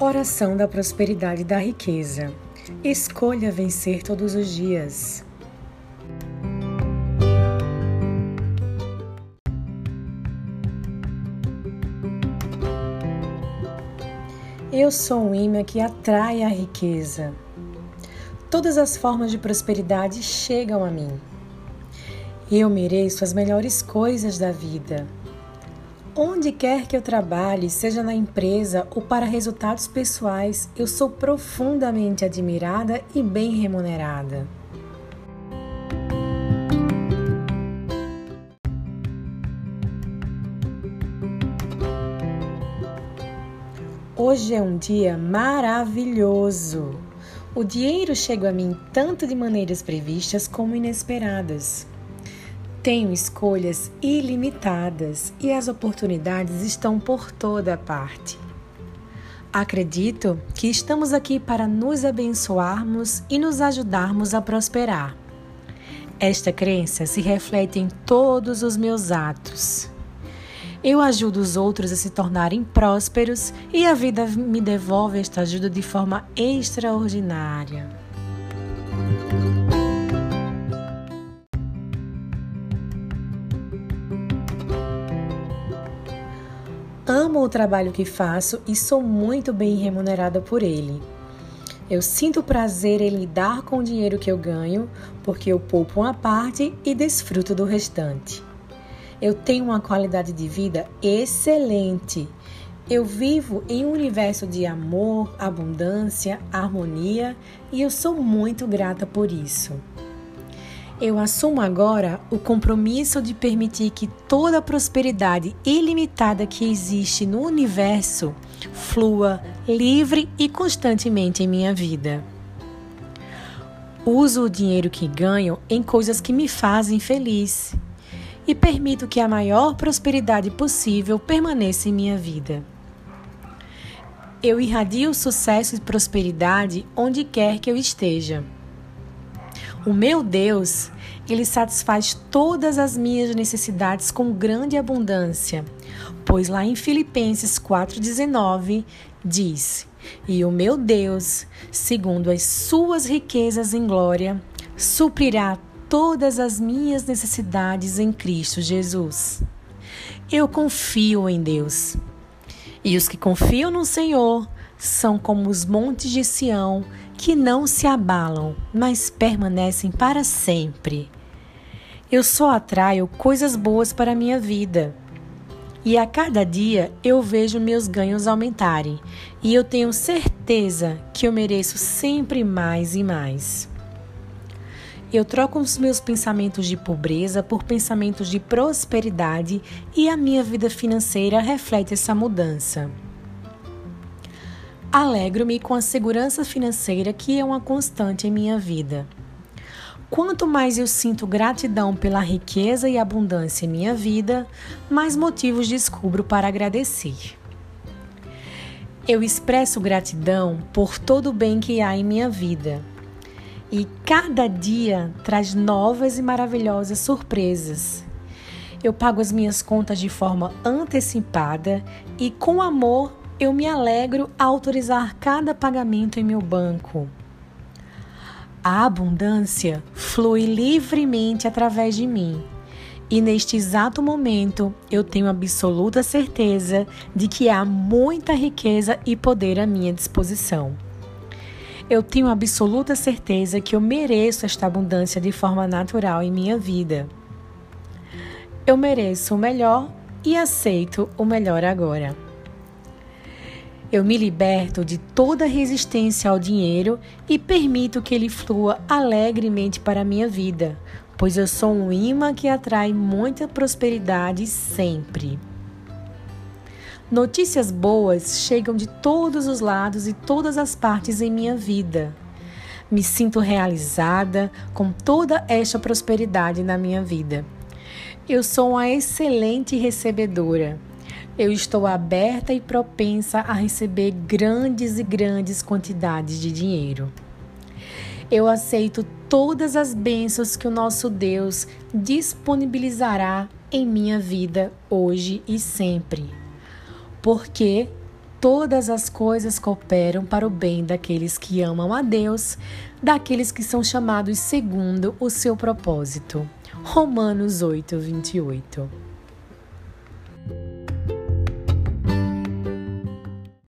Oração da prosperidade e da riqueza. Escolha vencer todos os dias. Eu sou um imã que atrai a riqueza. Todas as formas de prosperidade chegam a mim. Eu mereço as melhores coisas da vida. Onde quer que eu trabalhe, seja na empresa ou para resultados pessoais, eu sou profundamente admirada e bem remunerada. Hoje é um dia maravilhoso. O dinheiro chega a mim tanto de maneiras previstas como inesperadas. Tenho escolhas ilimitadas e as oportunidades estão por toda parte. Acredito que estamos aqui para nos abençoarmos e nos ajudarmos a prosperar. Esta crença se reflete em todos os meus atos. Eu ajudo os outros a se tornarem prósperos e a vida me devolve esta ajuda de forma extraordinária. Amo o trabalho que faço e sou muito bem remunerada por ele. Eu sinto prazer em lidar com o dinheiro que eu ganho, porque eu poupo uma parte e desfruto do restante. Eu tenho uma qualidade de vida excelente. Eu vivo em um universo de amor, abundância, harmonia e eu sou muito grata por isso. Eu assumo agora o compromisso de permitir que toda a prosperidade ilimitada que existe no universo flua livre e constantemente em minha vida. Uso o dinheiro que ganho em coisas que me fazem feliz e permito que a maior prosperidade possível permaneça em minha vida. Eu irradio sucesso e prosperidade onde quer que eu esteja. O meu Deus, ele satisfaz todas as minhas necessidades com grande abundância, pois lá em Filipenses 4:19 diz: "E o meu Deus, segundo as suas riquezas em glória, suprirá todas as minhas necessidades em Cristo Jesus. Eu confio em Deus. E os que confiam no Senhor são como os montes de Sião, que não se abalam, mas permanecem para sempre. Eu só atraio coisas boas para a minha vida. E a cada dia eu vejo meus ganhos aumentarem, e eu tenho certeza que eu mereço sempre mais e mais. Eu troco os meus pensamentos de pobreza por pensamentos de prosperidade e a minha vida financeira reflete essa mudança. Alegro-me com a segurança financeira que é uma constante em minha vida. Quanto mais eu sinto gratidão pela riqueza e abundância em minha vida, mais motivos descubro para agradecer. Eu expresso gratidão por todo o bem que há em minha vida e cada dia traz novas e maravilhosas surpresas. Eu pago as minhas contas de forma antecipada e, com amor, eu me alegro a autorizar cada pagamento em meu banco. A abundância flui livremente através de mim. E neste exato momento eu tenho absoluta certeza de que há muita riqueza e poder à minha disposição. Eu tenho absoluta certeza que eu mereço esta abundância de forma natural em minha vida. Eu mereço o melhor e aceito o melhor agora. Eu me liberto de toda resistência ao dinheiro e permito que ele flua alegremente para a minha vida, pois eu sou um imã que atrai muita prosperidade sempre. Notícias boas chegam de todos os lados e todas as partes em minha vida. Me sinto realizada com toda esta prosperidade na minha vida. Eu sou uma excelente recebedora. Eu estou aberta e propensa a receber grandes e grandes quantidades de dinheiro. Eu aceito todas as bênçãos que o nosso Deus disponibilizará em minha vida hoje e sempre porque todas as coisas cooperam para o bem daqueles que amam a Deus, daqueles que são chamados segundo o seu propósito. Romanos 8, 28.